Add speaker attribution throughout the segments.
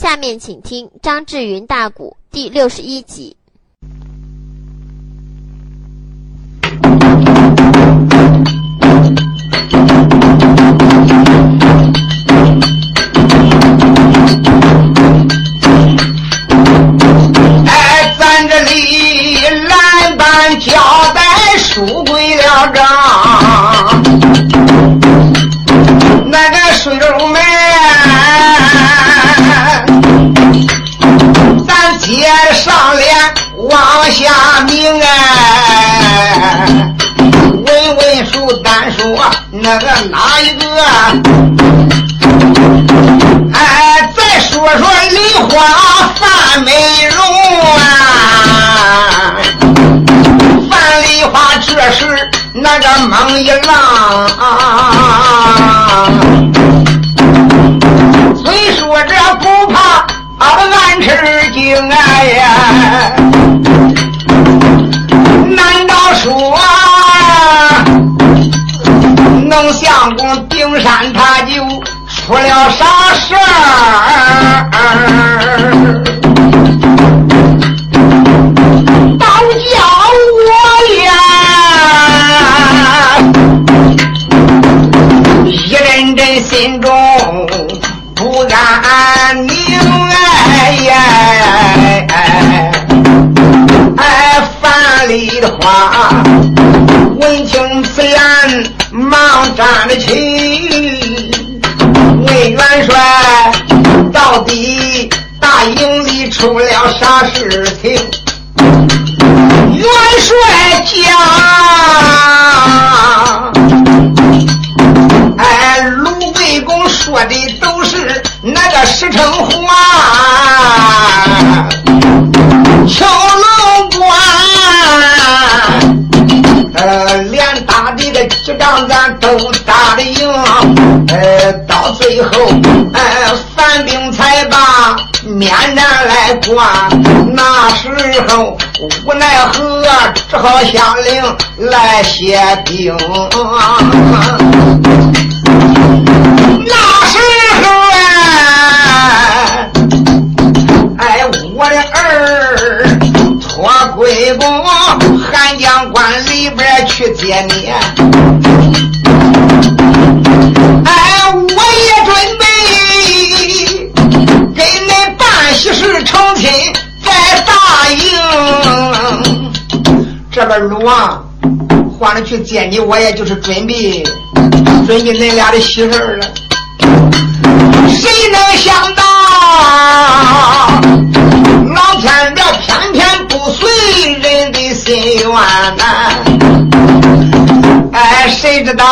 Speaker 1: 下面请听张志云大鼓第六十一集。
Speaker 2: 心中不安宁哎呀！哎，范丽的话，闻听此言，忙站了起。魏元帅，到底大营里出了啥事情？那个实诚话。秋龙关，呃，连打的个几仗咱都打得赢，呃，到最后，呃，犯兵才把面战来挂。那时候无奈何，只好下令来歇兵。那时去接你。哎，我也准备给恁办喜事成亲在大营。这边鲁王换了去接你，我也就是准备准备恁俩的喜事了。谁能想到，老天这偏偏不随人的心愿呐！谁知道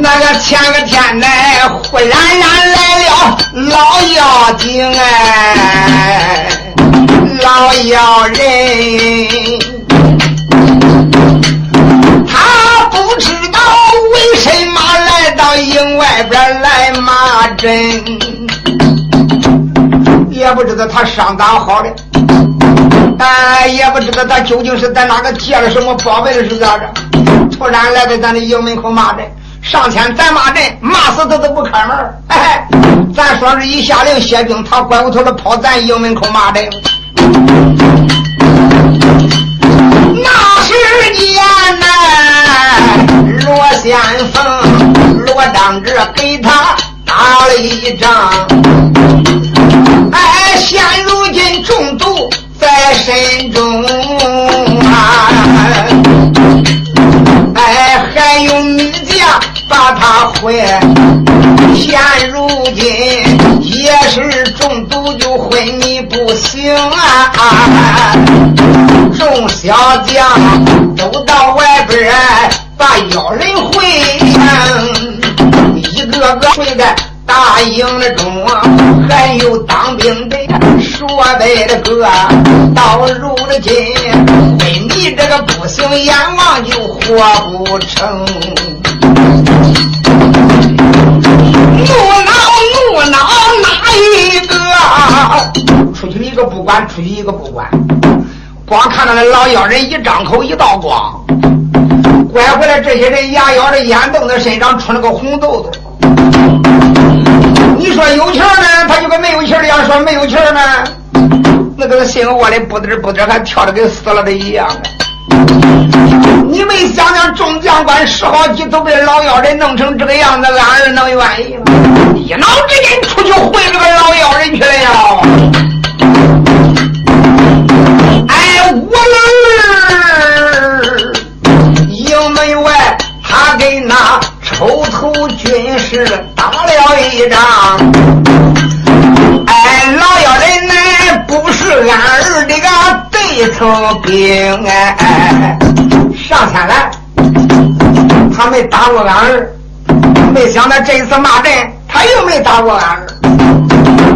Speaker 2: 那个前个天呢，忽然然来了老妖精哎，老妖人。他不知道为什么来到营外边来骂阵，也不知道他伤咋好的，哎，也不知道他究竟是在哪个借了什么宝贝的是咋着，突然来到咱的营门口骂阵，上前咱骂阵，骂死他都不开门哎，咱说是一下令歇兵，他拐过头来跑咱营门口骂阵。那时间呐，罗先锋、罗当志给他打了一仗，哎，现如今中毒在身中啊，哎，还有女将把他毁，现如今也是中毒就昏迷不醒啊。众小将都到外边把妖人会，一个个会在大营的中，还有当兵的说白的个，到如今昏迷这个不行，阎王就活不成。怒恼怒恼哪一个？出去一个不管，出去一个不管。光看到那老妖人一张口一道光，拐回来这些人牙咬着眼瞪着身上出了个红痘痘。你说有钱呢，他就跟没有气儿呢？那个心窝里不得不得，还跳的跟死了的一样。你没想想，众将官十好几都被老妖人弄成这个样子，俺儿能愿意吗？一脑之间出去会这个老妖人去了呀！哎，我儿营门外，他给那抽头军士打了一仗。哎，老妖人呢不是俺儿的个对头兵哎。上天来，他没打过俺儿，没想到这一次骂阵，他又没打过俺儿。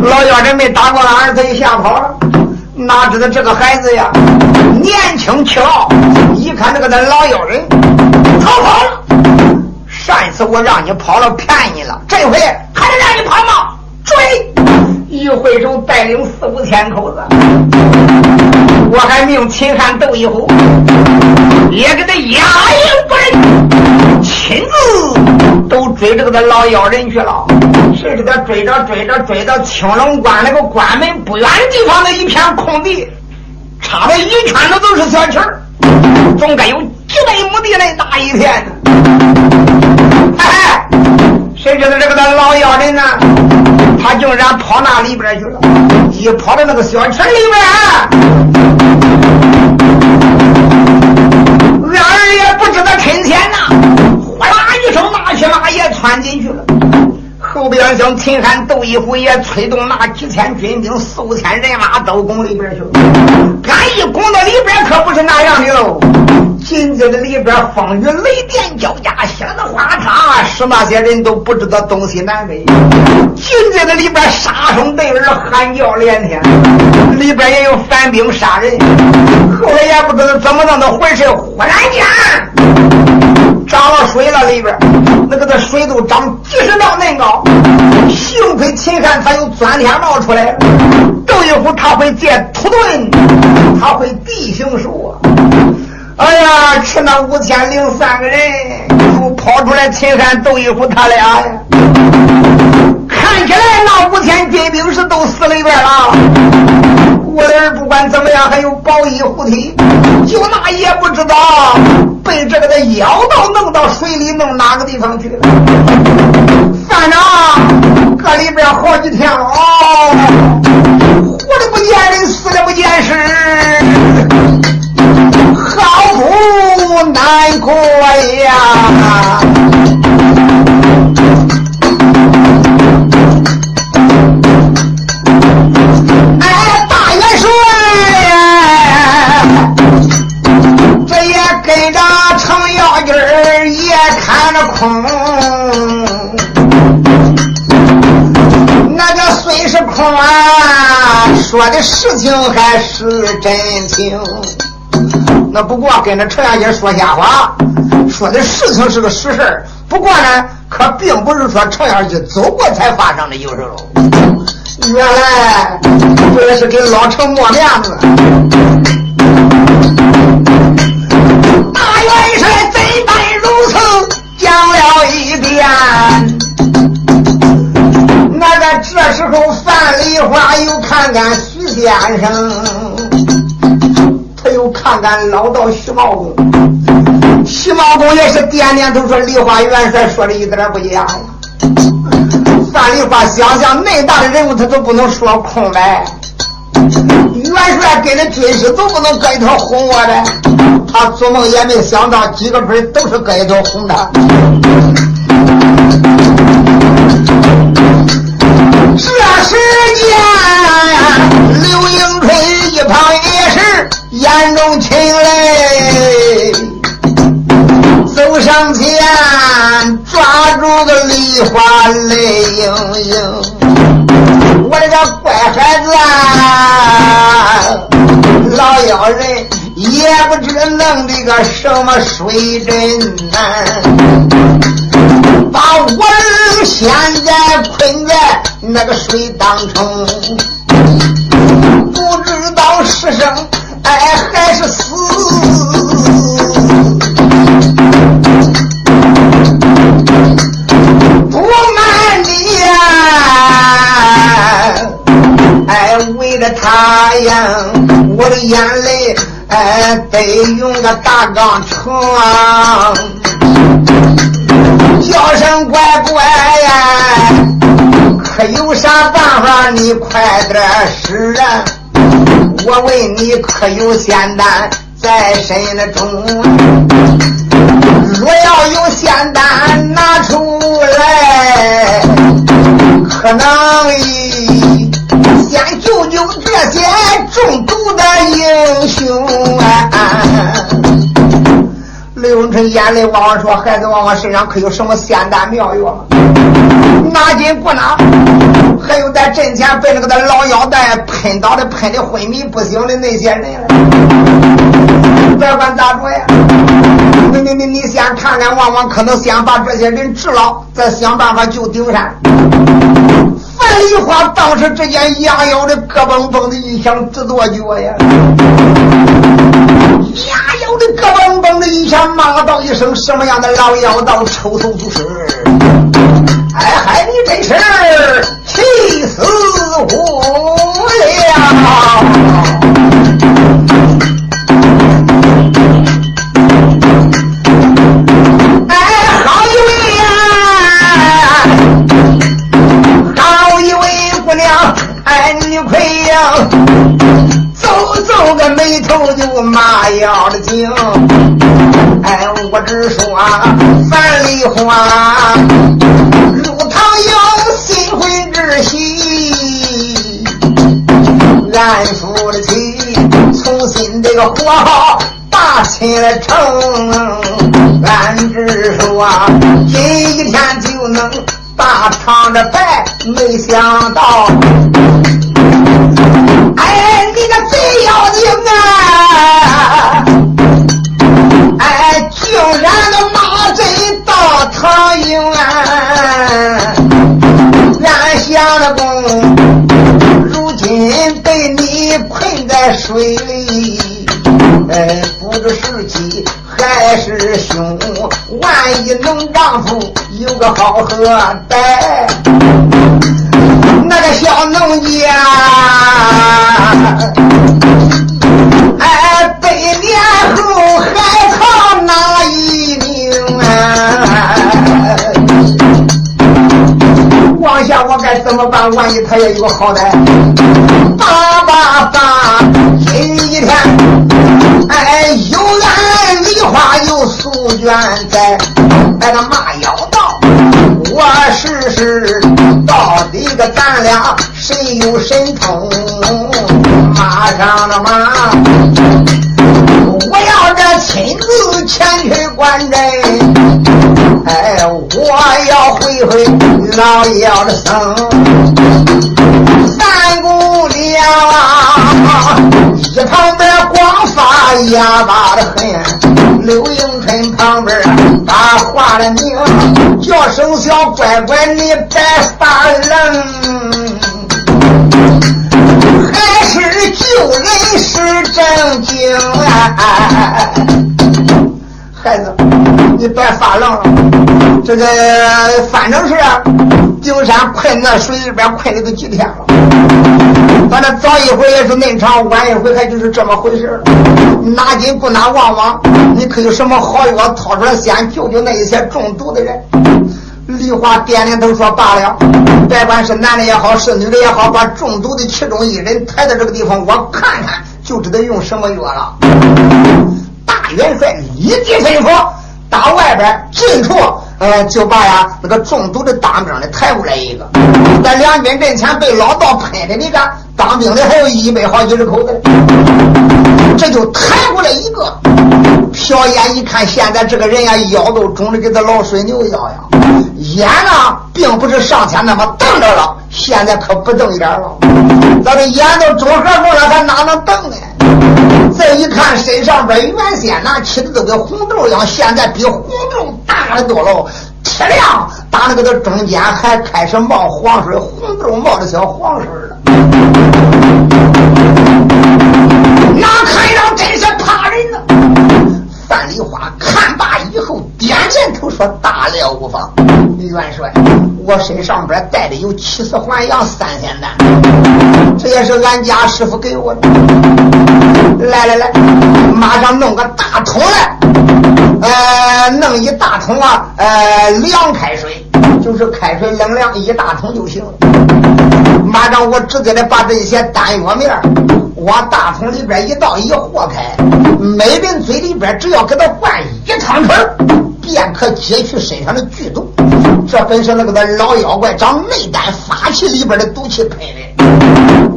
Speaker 2: 老妖人没打过俺儿，他就吓跑了。哪知道这个孩子呀，年轻气傲，一看这个那老妖人逃跑了。上一次我让你跑了，骗你了，这回还能让你跑吗？追！一挥手，带领四五千口子，我还命秦汉斗一虎。也给他压硬不认，亲自都追这个老妖人去了。谁知道追着追着追到青龙关那个关门不远的地方的一片空地，插了一圈子都是小旗儿，总该有几百亩地那大一片。哎，谁知道这个老妖人呢？他竟然跑那里边去了，一跑到那个小池里边。俺儿也不知道趁钱呐，哗啦一声，那匹马也窜进去了。后边像秦汉窦一虎也催动那几千军兵、四五千人马都攻里边去了。俺一攻到里边，可不是那样的喽。紧接着里边风雨雷电交加，响的哗嚓，使那些人都不知道东西南北。紧接着里边杀声震耳，喊叫连天，里边也有反兵杀人。后来也不知道怎么弄的回事，忽然间涨了水了，里边那个那水都涨几十丈那高。幸亏秦汉他有钻天冒出来，窦一虎他会借土遁，他会地形术啊。哎呀，吃那五千零三个人，都跑出来，秦汉斗一虎他俩呀。看起来那五千金兵是都死里边了。我的儿不管怎么样，还有保一护体，就那也不知道被这个的妖道弄到水里，弄哪个地方去了。反正搁里边好几天了，活的不见人，死的不见尸。好苦难过呀！空。那个虽是空啊，说的事情还是真情。那不过跟着程咬金说瞎话，说的事情是个实事不过呢，可并不是说程咬金走过才发生的就是喽。原来这也是给老程抹面子。大元了一遍，那个这时候范梨花又看看徐先生。他又看看老道徐茂公，徐茂公也是点点头说：“梨花元帅说的一点不假呀。”范梨花想想，那大的人物他都不能说空白，元帅跟着军师都不能搁一头哄我的。他做梦也没想到，几个。分都是搁一头哄他。时间，刘迎春一旁也是。眼中噙泪，走上前抓住个梨花泪盈盈。我这个乖孩子啊，老妖人也不知弄的个什么水针呐，把我儿现在困在那个水当中，不知道是生。哎，还是死！不瞒你呀，哎，着他呀，我的眼泪哎得用个大钢床，叫声乖乖呀，可有啥办法？你快点使啊！我问你，可有仙丹在身的中？若要有仙丹拿出来，可能先救救这些中毒的英雄啊！刘永成眼泪汪汪说：“孩子，往我身上可有什么仙丹妙药吗？拿金不拿？还有在阵前被那个老妖怪喷倒的、喷的昏迷不醒的那些人别管咋着呀，你你你你先看看，往往，可能先把这些人治了，再想办法救丁山。”范梨花当时只见杨妖的咯嘣嘣的一响，直跺脚呀。想，骂道一声：“什么样的老妖道，臭头就是！哎嗨，你真是气死我了！”新这个和好打亲了成，俺只说今一天就能大唱着拜，没想到。带。那个小农家，哎，百年后还靠哪一名啊？往下我该怎么办？万一他也有个好歹，爸爸爸，今天哎，有俺梨花有素娟在，哎，他妈呀，试试。到底个咱俩谁有神通？马上了马，我要这亲自前去观阵。哎，我要会会老爷的僧。三姑娘啊，一旁边光哑巴的很。刘迎春旁边把话了明，叫声小乖乖，你别发愣，还是救人是正经啊！孩子，你别发愣了，这个反正是丁山困在水里边困了都几天了，反正早一会也是恁长，晚一会还就是这么回事拿金不拿旺旺，你可有什么好药掏出来先救救那一些中毒的人？梨花点点头说：“罢了，别管是男的也好，是女的也好，把中毒的其中一人抬到这个地方，我看看就知道用什么药了。”元帅立即吩咐，打外边近处，呃，就把呀那个中毒的当兵的抬过来一个。在两军阵前被老道喷的那个当兵的还有一百好几十口子，这就抬过来一个。瞟眼一看，现在这个人呀，腰都肿的跟他老水牛一样呀，眼呢并不是上天那么瞪着了，现在可不瞪眼了。咱的眼都肿合缝了，他哪能瞪呢？再一看身上边原先那起的都跟红豆一样，现在比红豆大的多了，铁亮，打那个的中间还开始冒黄水，红豆冒的小黄水了。哪看上真是怕人呢？范梨花看罢以后，点点头说：“大料无妨，李元帅，我身上边带的有七十环阳三仙丹，这也是俺家师傅给我的。来来来，马上弄个大桶来，呃，弄一大桶啊，呃，凉开水，就是开水冷凉一大桶就行了。马上我直接的把这些丹药面往大桶里边一倒一和开，每人嘴里边只要给他灌一汤匙。便可解去身上的剧毒，这本是那个那老妖怪长内丹法器里边的毒气喷的。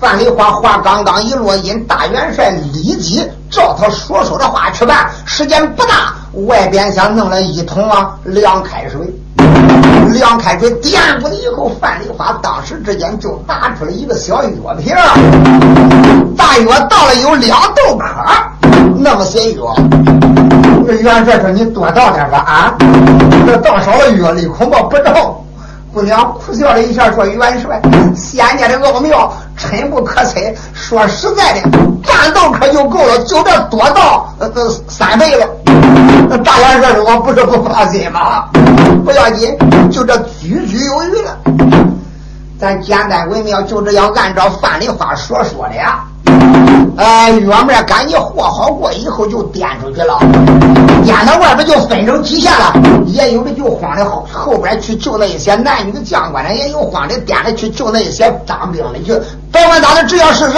Speaker 2: 范丽花话刚刚一落音，大元帅立即照他所说的话去办。时间不大，外边想弄了一桶啊凉开水，凉开水点过了以后，范丽花当时之间就拿出了一个小药瓶，大约倒了有两豆壳，那么些药。元帅说：“你多倒点吧，啊，这倒少了药力，恐怕不着。”姑娘苦笑了一下，说：“元帅，仙家的奥妙深不可测。说实在的，战斗可就够了，就这多到，呃，三倍了。”大元帅说：“我不是不放心吗？不要紧，就这举举有余了。咱简单文明，就这样按照范丽花所说的呀。”呃，药面赶紧和好过以后就颠出去了，颠到外边就分成几线了。也有的就慌的后后边去救那一些男女将官的，也有慌的颠着去救那一些当兵的去。甭管咋的只要是人，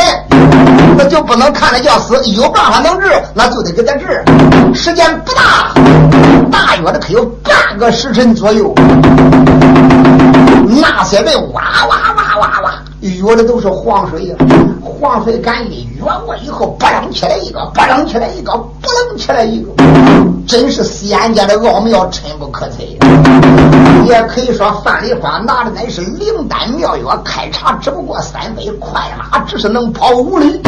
Speaker 2: 那就不能看着叫死，有办法能治，那就得给他治。时间不大，大约的可有半个时辰左右，那些人哇哇，约的都是黄水呀。黄水赶一越过以后，不楞起来一个，不楞起来一个，不楞起来一个，真是仙家的奥妙，深不可测呀。也可以说，范丽花拿的乃是灵丹妙药，开茶只不过三杯，快马只是能跑五里。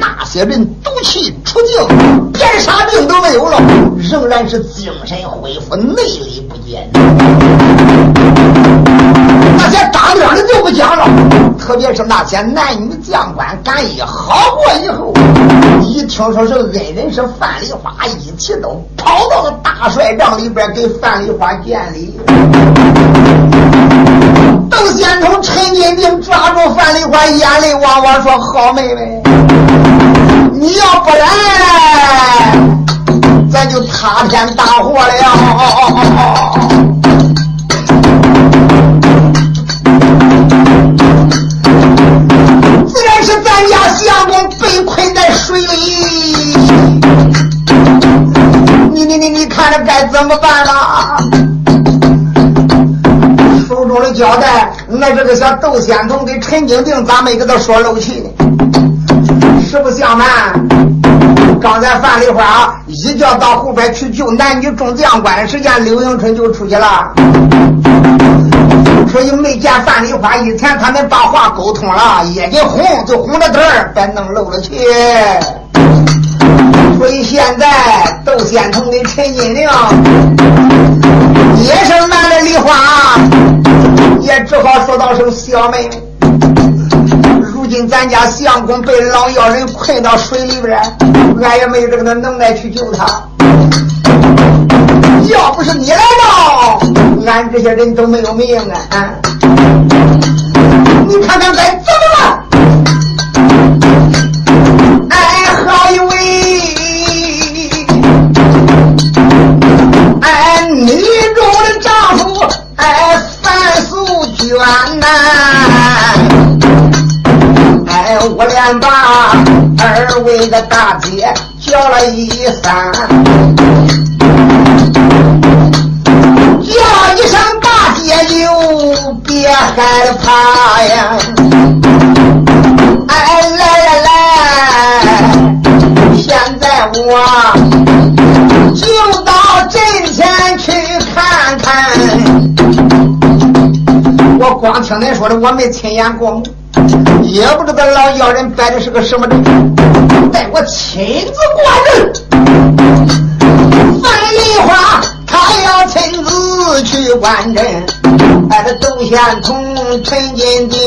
Speaker 2: 那些人毒气出境，连啥病都没有了，仍然是精神恢复，内力不减。那些当兵的就不讲了，特别是那些男女将官，敢一好过以后，一听说是恩人是范丽花，一起都跑到了大帅帐里边给范丽花见礼。窦仙通、陈金定抓住范丽花，眼泪汪汪说：“好妹妹，你要不然，咱就塌天大祸了。”怎么办了？手中的胶带，那这个小窦仙童跟陈金定咋没给他说漏气呢？实不相瞒，刚才范丽花一觉到后边去救男女众将官的时间，刘迎春就出去了。所以没见范丽花，以前他们把话沟通了，眼睛红，就红着点儿，别弄漏了气。所以现在窦仙童的陈金玲也是瞒着丽花，也只好说道声小妹。如今咱家相公被老妖人困到水里边，俺也没这个能耐去救他。要不是你来到，俺这些人都没有命啊！你看看该怎么办？我连把二位的大姐叫了一番。叫一声大姐就别害怕呀！哎，来来来，现在我就到阵前去看看。我光听恁说的，我没亲眼过目，也不知道老妖人摆的是个什么阵，待我亲自过阵。范丽花。他要亲自去观阵，哎，这窦宪同、陈金定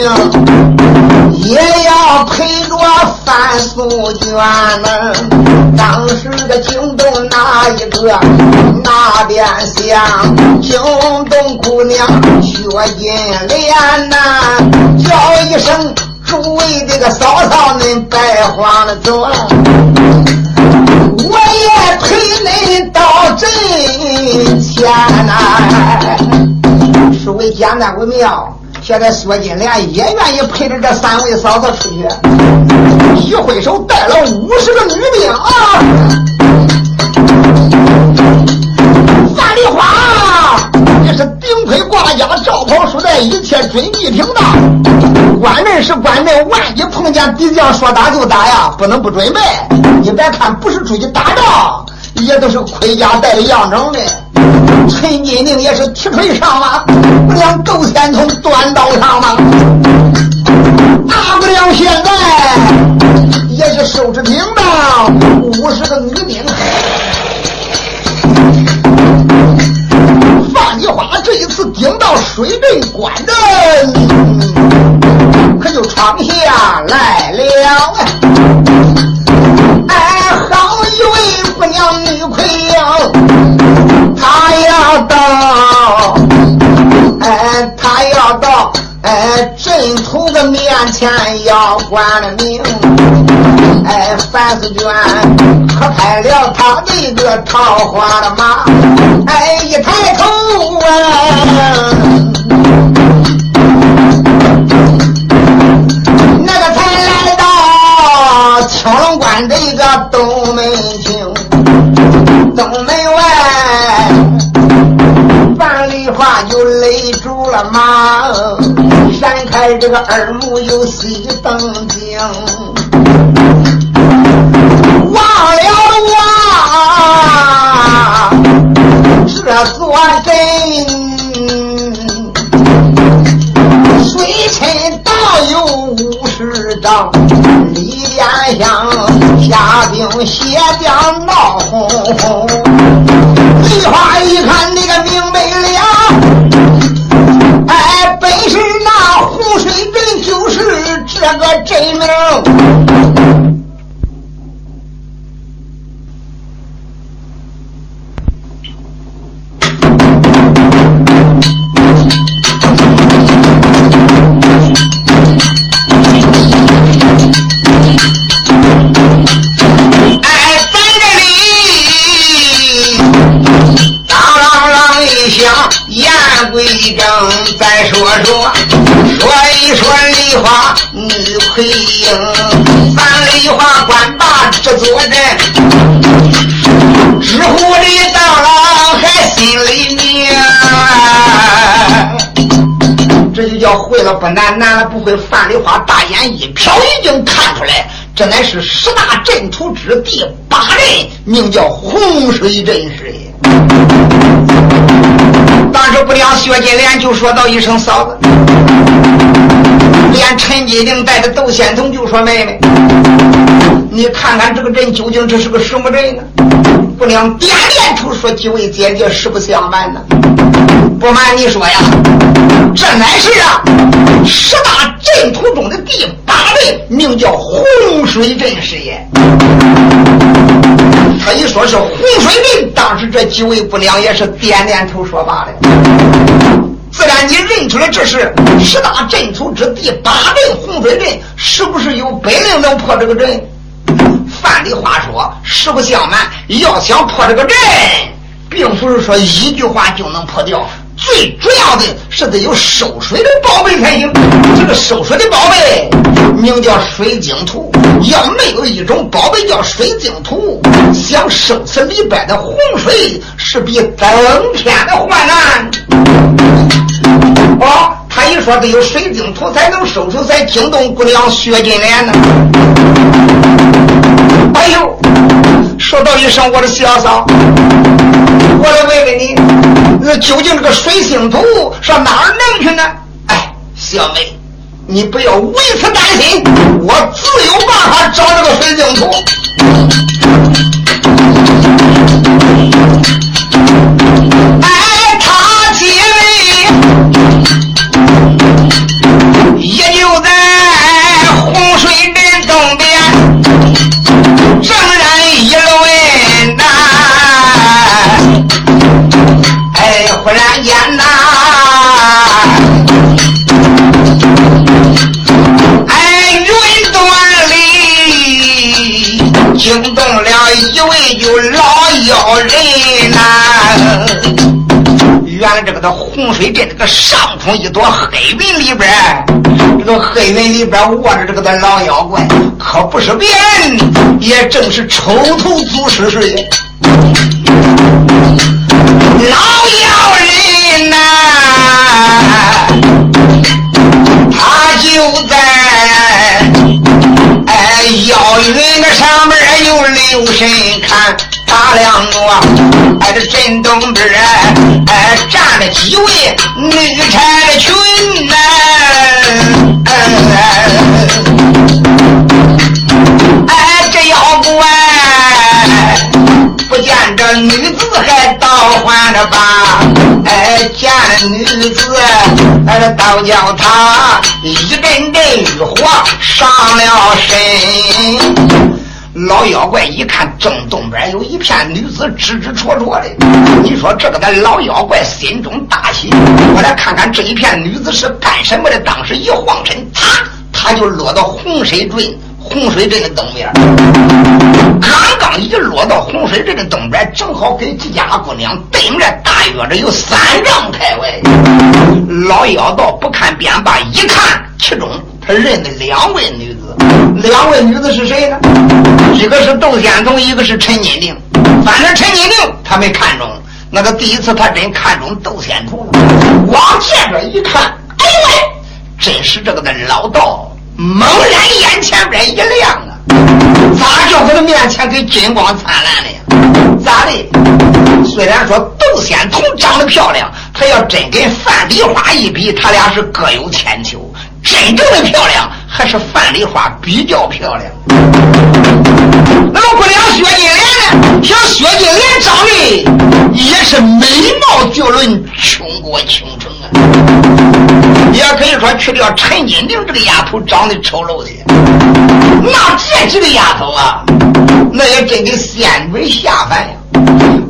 Speaker 2: 也要陪着范素娟呢。当时的惊动哪一个？那边厢惊动姑娘薛金莲呐，叫一声诸位这个嫂嫂恁拜花了走，我也陪您到阵前呐。诸位简单为妙，现在薛金莲也愿意陪着这三位嫂子出去，一挥手带了五十个女兵啊！范丽花也是顶盔挂甲，罩袍束带，一切准备停当。关门是关门，万一碰见敌将，说打就打呀，不能不准备。你别看不是出去打仗，也都是盔甲带样整的。陈金定也是提腿上马，不娘窦仙通端刀上马。大不了现在也是收拾停当，五十个女兵。范丽花这一次顶到水镇关的，可就闯下来了。哎，好一位姑娘女魁呀，她要到，哎，镇土的面前要关了命。哎，范思娟可开了他那个桃花的马，哎，一抬头啊，那个才来到青龙关这个东门厅，东门外，范丽花就勒住了马，展开这个耳目又细瞪睛。忘了我，这座镇水深道有五十丈，里边乡下兵血将闹哄哄。梨花一看要会了不难，难了不会。范梨花大眼一瞟，已经看出来，这乃是十大阵图之第八阵，名叫洪水阵势也。当时不良薛金莲就说到一声嫂子，连陈金玲带着窦仙童就说妹妹，你看看这个人究竟这是个什么人呢？不良点头说几位姐姐实不相瞒呢，不瞒你说呀，这乃是啊十大阵图中的第八阵，名叫洪水阵势也。他一说是洪水阵，当时这几位不良也是点点头说罢了。自然你认出来这是十大阵图之第八阵洪水阵，是不是有本领能破这个阵？按理话说，实不相瞒，要想破这个阵，并不是说一句话就能破掉。最主要的是得有收水的宝贝才行。这个收水的宝贝名叫水晶图。要没有一种宝贝叫水晶图，想收此里边的洪水是比登天的还难。哦，他一说得有水晶图才能收出，才惊动姑娘薛金莲呢。哎呦，说到一声我的小嫂，我来问问你，那究竟这个水晶图上哪儿弄去呢？哎，小妹。你不要为此担心，我自有办法找这个水晶图。天呐，哎，云端里，惊动了一位就老妖人呐，原来这个的洪水镇这个上空一朵黑云里边，这个黑云里边卧着这个的老妖怪，可不是别人，也正是抽头祖师说。老爷。他就在哎妖云的上面有留神看。大亮我，哎，这镇东边哎，站了几位女差群呐，哎，这妖怪不见这女子还倒换着吧？哎，见女子，哎，倒叫他一阵阵欲火上了身。老妖怪一看正东边有一片女子支支戳戳的，你说这个咱老妖怪心中大喜，我来看看这一片女子是干什么的。当时一晃身，啪，他就落到洪水镇洪水镇的东边。刚一落到洪水镇的东边，正好跟几家姑娘对面大约着有三丈开外。老妖道不看便罢，一看其中。他认得两位女子，两位女子是谁呢？一个是窦仙童，一个是陈金定。反正陈金定他没看中，那个第一次他真看中窦仙童了。往前边一看，哎呦喂，真是这个的老道，猛然眼前边一亮啊！咋叫他的面前跟金光灿烂的呀？咋的？虽然说窦仙童长得漂亮，他要真跟范梨花一比，他俩是各有千秋。真正的漂亮还是范梨花比较漂亮。那么不良薛金莲呢？像薛金莲长得也是美貌绝伦，倾国倾城啊。也可以说去掉陈金玲这个丫头长得丑陋的，那这几个丫头啊，那也真给仙女下凡呀。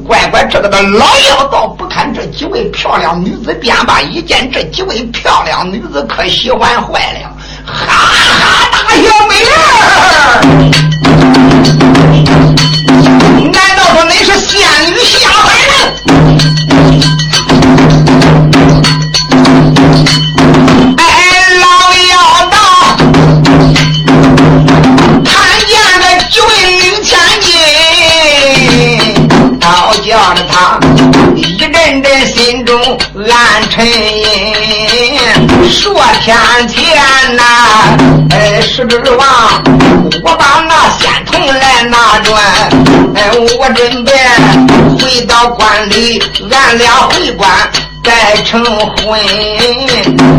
Speaker 2: 乖乖，这个的老妖道不看这几位漂亮女子，便罢一见这几位漂亮女子，可喜欢坏了，哈哈大笑，美人难道说你是仙女下凡呢？暗沉吟，说天天呐，哎，是指王我把那仙童来拿转，哎，我准备回到关里，俺俩回关再成婚。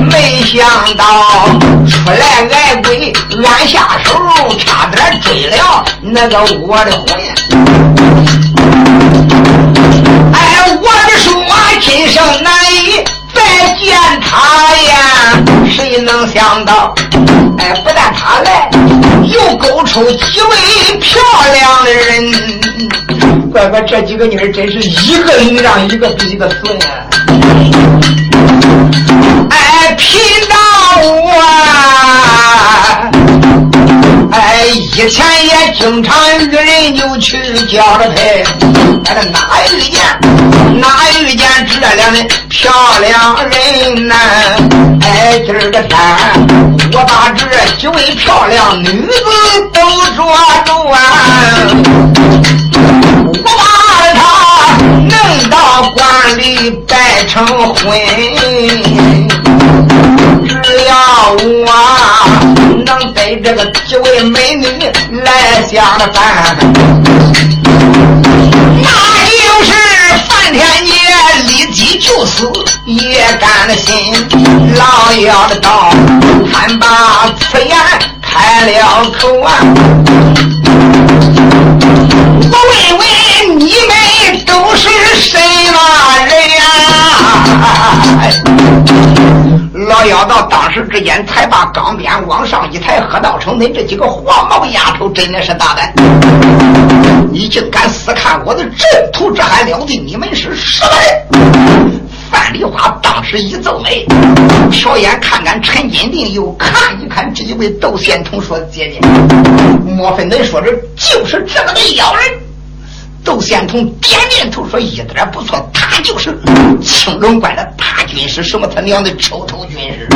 Speaker 2: 没想到出来挨鬼，俺下手差点追了那个我的魂。哎，我的说今生难以再见他呀！谁能想到，哎，不但他来，又勾出几位漂亮的人。乖乖，这几个女儿真是一个女让一个比一个损呀！哎，贫道我。以前也经常与人就去交了配，哎，哪遇见哪遇见这两的漂亮人呐？哎，今儿个天，我把这几位漂亮女子都捉住啊！我把她弄到关里拜成婚，只要我。能给这个几位美女来相伴，那就是范天杰立即就死也甘心。老妖的道，他把此言开了口啊！我问问你们都是什么人呀？老妖道当时之间才把钢鞭往上一抬，喝道：“成，恁这几个黄毛丫头真的是大胆！你竟敢私看我的阵图，这还了得？你们是什么人？”范梨花当时一皱眉，瞟眼看看陈金定，又看一看这一位窦仙童，说：“姐姐，莫非恁说的就是这个的妖人？”窦仙童点点头说：“一点不错，他就是青龙关的大军师，什么他娘的抽头军师。”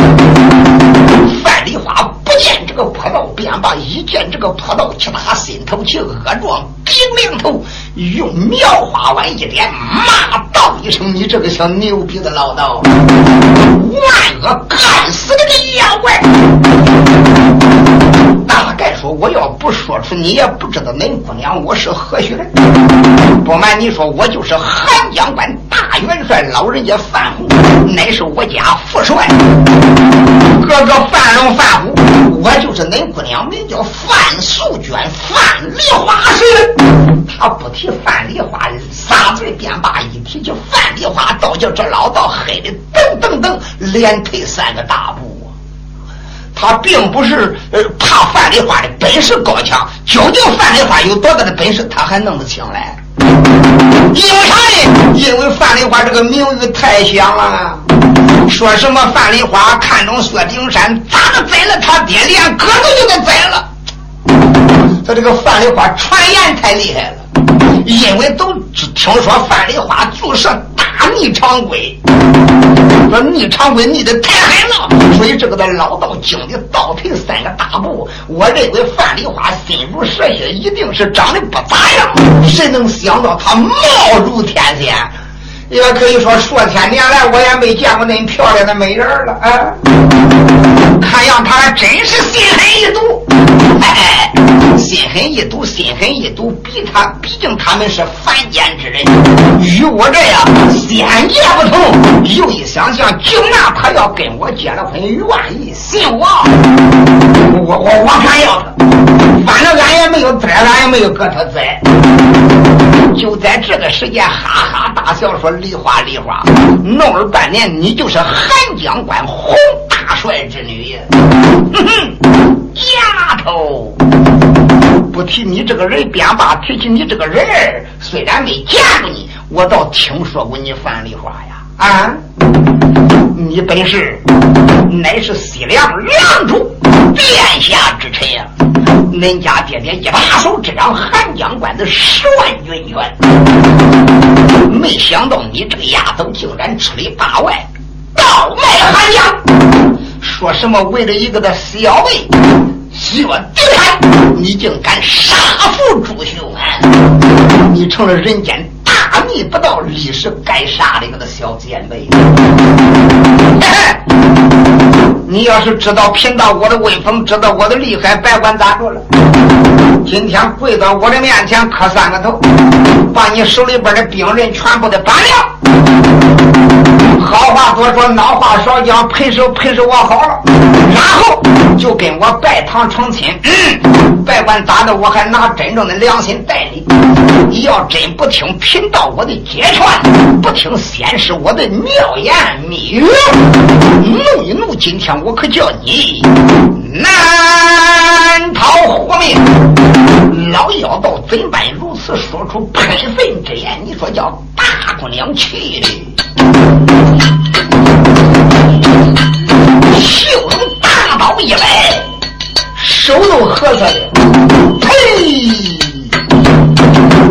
Speaker 2: 范丽花不见这个破道，便把一见这个破道，其他心头起恶状，顶两头用描花碗一点，骂道一声：“你这个小牛逼的老道，万恶该死的个妖怪！”你也不知道恁姑娘我是何许人。不瞒你说，我就是汉江关大元帅老人家范虎，乃是我家副帅。哥哥范龙范虎，我就是恁姑娘，名叫范素娟，范梨花是。他不提范梨花，仨嘴便罢；一提起范梨花，倒叫这老道黑的噔噔噔，连退三个大步。他并不是呃怕范梨花的本事高强，究竟范梨花有多大的本事，他还弄得清来？因为啥呢？因为范梨花这个名誉太响了。说什么范梨花看中薛丁山，咋的宰了他爹，连哥都就给宰了。他这个范梨花传言太厉害了，因为都听说范梨花注射。逆常规，说逆常规逆的太狠了，所以这个的老道惊的倒退三个大步。我认为范梨花心如蛇蝎，一定是长得不咋样。谁能想到她貌如天仙？也可以说，数千年来我也没见过那么漂亮的美人了啊！看样他真是心狠意毒，哎，心狠意毒，心狠意毒，比他毕竟他们是凡间之人，与我这样仙界不同。又一想想，就那他要跟我结了婚，愿意信我，我我我敢要他，反正俺也没有栽，俺也没有搁他栽。就在这个时间，哈哈大笑说：“梨花，梨花，弄了半年，你就是韩江关洪大帅之女！”哼哼，丫头，不提你这个人便罢，提起你这个人儿虽然没见过你，我倒听说过你范丽花呀！啊，你本是乃是西凉梁主殿下之臣呀！恁家爹爹一把手执掌韩江关的十万军权，没想到你这个丫头竟然出里扒外倒卖韩江，说什么为了一个的小妹薛丁山，你竟敢杀父朱秀安，你成了人间大逆不道、历史该杀的一个的小贱妹。你要是知道贫道我的威风，知道我的厉害，别管咋着了。今天跪到我的面前磕三个头，把你手里边的兵刃全部的搬了。好话多说，孬话少讲，拍手拍手，我好了，然后就跟我拜堂成亲。嗯，别管咋的，我还拿真正的良心待你。你要真不听贫道我的揭穿，不听先师我的妙言蜜语，怒一怒，今天我可叫你难逃活命。老妖道怎般如此说出喷粪之言？你说叫大姑娘气的。袖中大刀一摆，手都合上了。呸！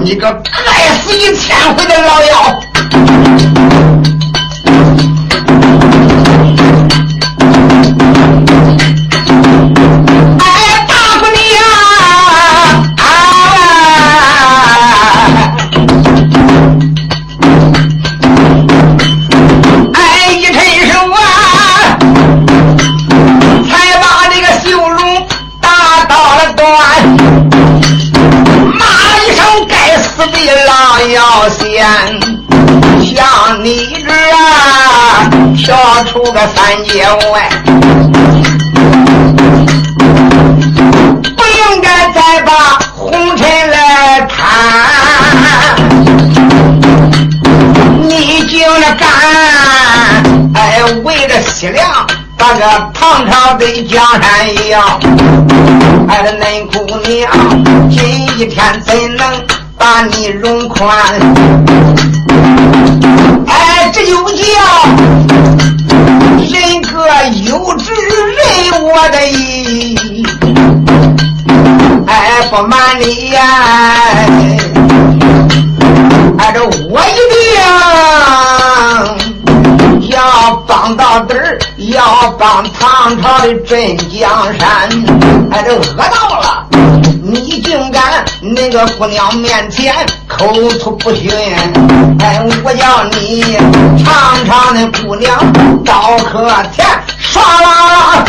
Speaker 2: 你个该死一千回的老妖！跳出个三界外，不应该再把红尘来贪。你竟然敢哎为了西凉把个唐朝的江山要，哎恁姑娘今一天怎能？把你容宽，哎，这就叫人各有志，人我的意。哎，不瞒你呀，这我一定要帮到底儿，要帮唐朝的镇江山。哎，这饿到了，你竟敢那个姑娘面前口吐不逊？哎，我叫你尝尝那姑娘刀可甜，唰啦啦！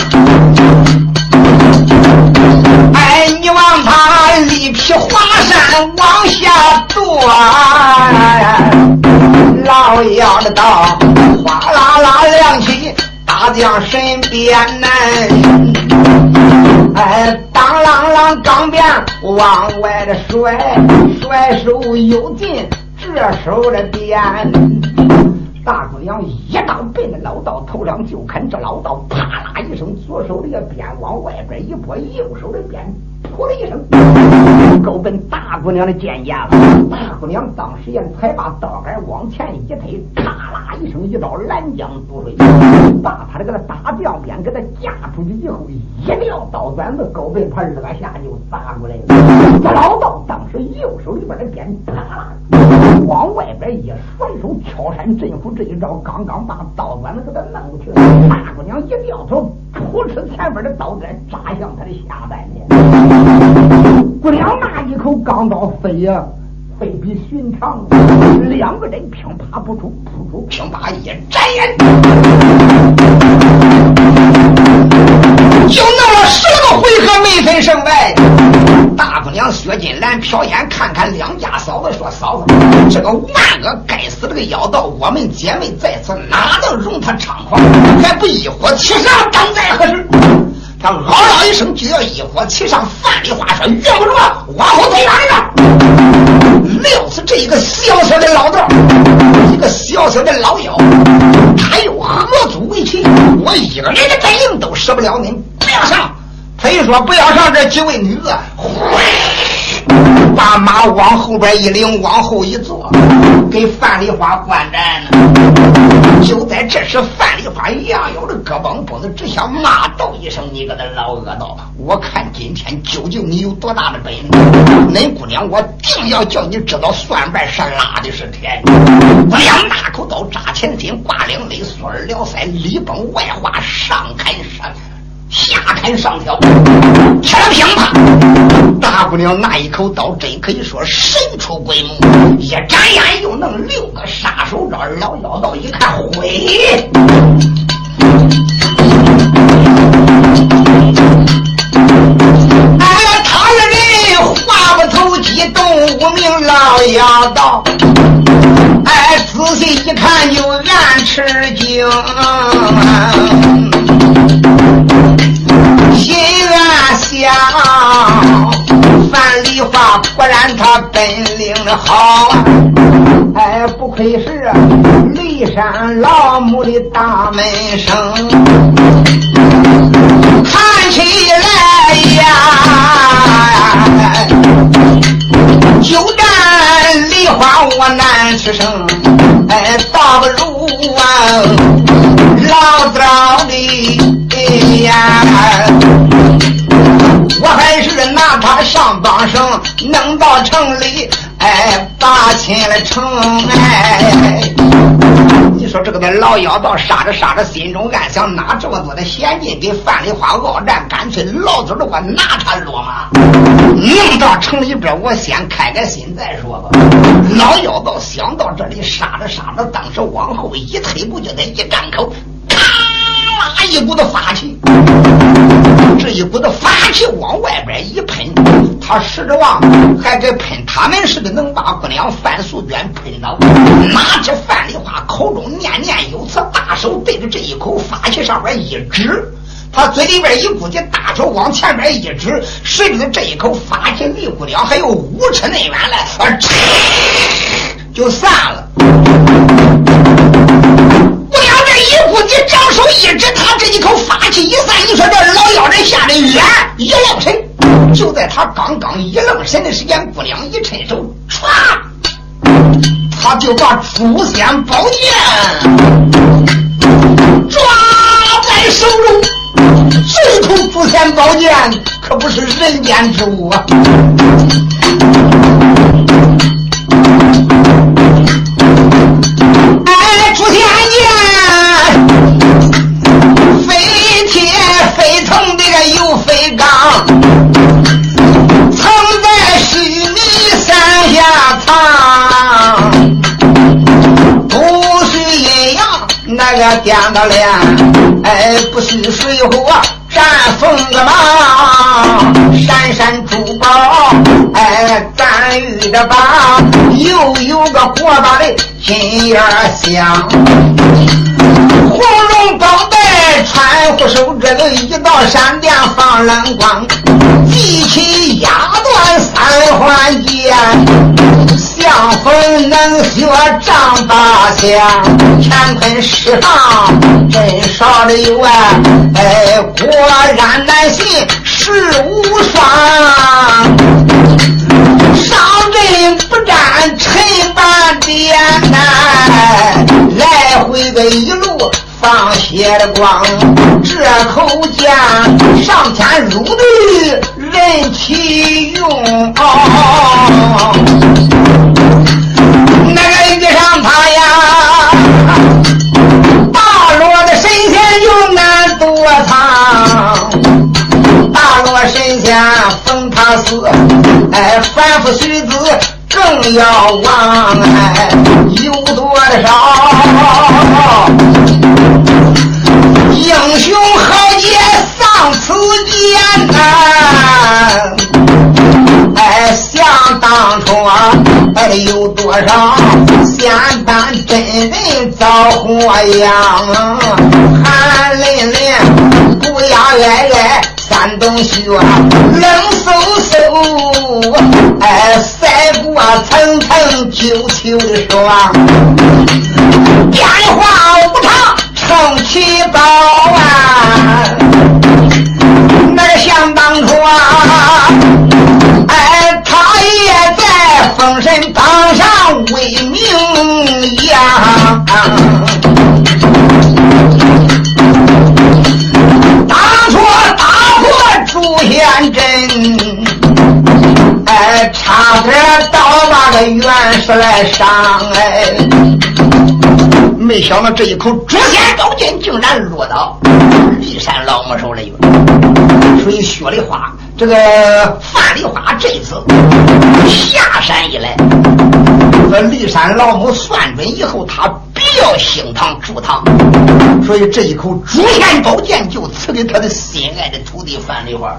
Speaker 2: 哎，你往他力劈华山往下剁，老妖的刀哗啦啦亮起大将身边呐，哎，当往钢鞭往外的甩，甩手又进这手的鞭。大姑娘一刀奔着老道头上就看，这老道啪啦一声，左手的鞭往外边一拨，右手的鞭噗的一声，勾奔大姑娘的肩胛了。大姑娘当时也才把刀杆往前一推，咔啦一声，一刀拦江渡水，把他这个大将鞭给他架出去以后，一撂刀杆子，勾奔他肋下就砸过来了。这老道当时右手里边的鞭啪啦往外边一甩手敲山震虎。这一招刚刚把刀管子给他弄去，大姑娘一掉头，扑哧前边的刀杆扎向他的下半年。姑娘那一口钢刀飞呀，非比寻常。两个人平爬不出，扑出平爬一眨眼，就弄了十回合没分胜败。大姑娘薛金兰瞟眼看看两家嫂子，说：“嫂子，这个万恶该死这个妖道，我们姐妹在此哪能容他猖狂？还不一伙齐上，当在何时？”他嗷嗷一声就要一伙齐上。范丽花说：“用不着，往后退两步。”料死这一个小小的老道，一个小小的老妖，他又何足为奇？我一个人的本领都使不了，您不要上。他一说不要上，这几位女子，把马往后边一领，往后一坐，给范丽花观战呢。就在这时，范丽花杨腰的胳膊脖子，只想骂道一声：“你个的老恶道！我看今天究竟你有多大的本事！恁姑娘，我定要叫你知道蒜瓣是辣的，是甜。姑娘拿口刀扎前心，挂两肋，缩耳撩腮，里崩外滑，上砍上。”下砍上挑，全凭他，大姑娘那一口刀真可以说神出鬼没，一眨眼又弄六个杀手招。老妖道一看，灰，哎，他人话不投机，动无名。老妖道，哎，仔细一看就暗吃惊。想，范丽花果然他本领好，哎，不愧是骊山老母的大门生，看起来呀，就干梨花我难出声，哎，倒不如啊，老早的。呀，拿他上绑绳，弄到城里，哎，把亲了城哎。你说这个的老妖道杀着杀着，心中暗想：拿这么多的现金给范丽花鏖战，干脆老子的我拿他落马，弄到城里边，我先开开心再说吧。老妖道想到这里，杀着杀着，当时往后一退步，就得一张口。哪一股子法气？这一股子法气往外边一喷，他使着望还给喷他们似的，能把姑娘范素娟喷倒。拿着范丽花口中念念有词，大手对着这一口法气上边一指，他嘴里边一鼓起，大手往前边一指，谁知这一口法气离姑娘还有五尺那远了，啊，就散了。一股你手一指，他这一口法气一散，你说这老妖人吓得远一愣神。就在他刚刚一愣神的时间，姑娘一伸手，唰，他就把诛仙宝剑抓在手中。这口诛仙宝剑可不是人间之物啊！藏的个又飞高，藏在须弥山下藏，不是阴阳那个颠倒了，哎，不是水火战风个忙，闪闪珠宝哎咱遇着吧，又有个火大的金眼香，红绒宝刀。穿护手，这个一道闪电放冷光，记起压断三环剑，相逢能学丈八仙，乾坤世上真少的有啊！哎，果然难信世无双，上阵不战陈半点呐，来回的一路。放血的光，这口剑上天入地任其用。那个遇上他呀，大罗的神仙就难躲藏。大罗神仙封他死，哎，反复须子更要亡，哎，有多少？啊，哎有多少仙丹真人遭祸殃？寒淋淋，不压挨挨，山东雪冷飕飕，哎，赛过层层九秋的霜，变化无常。凤起宝啊，那想当初啊，为名扬。当初打破朱仙阵，哎，差点到把个元帅来伤哎。没想到这一口诛仙宝剑竟然落到骊山老母手里了。所以薛梨花这个范梨花这次下山以来，和骊山老母算准以后，他必要兴堂助堂。所以这一口诛仙宝剑就赐给他的心爱的徒弟范梨花。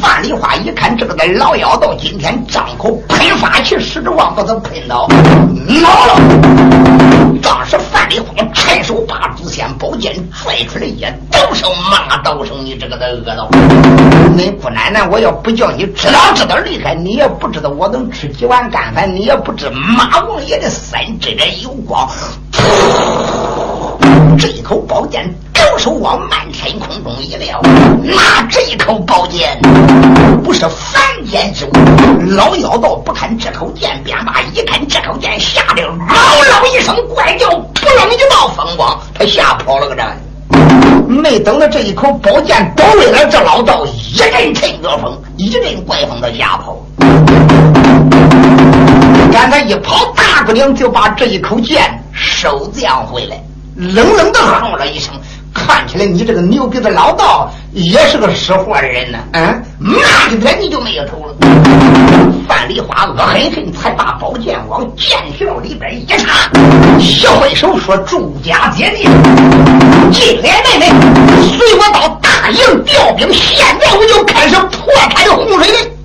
Speaker 2: 范梨花一看这个的老妖道，今天张口喷发气，使着望把他喷倒，恼了。当时范蠡花趁手把祖先宝剑拽出来，也刀声骂道声：“你这个的恶道！恁姑奶奶，我要不叫你知道知道厉害，你也不知道我能吃几碗干饭，你也不知马王爷的三只眼有光。”这一口宝剑，高手往漫天空中一撂，拿这一口宝剑不是凡间之物。老妖道不看这口剑，便把一看这口剑，吓得嗷嗷一声怪叫，扑棱一道风光，他吓跑了个这。没等到这一口宝剑保卫了这老道，一阵陈恶风，一阵怪风的吓跑。赶他一跑，大姑娘就把这一口剑收降回来。冷冷的哼了一声，看起来你这个牛逼的老道也是个识货的人呢。嗯，慢一点你就没有头了。范梨花恶狠狠，才把宝剑往剑鞘里边一插，一挥手说：“祝家姐弟，金莲妹妹，随我到大营调兵，现在我就开始破开洪水门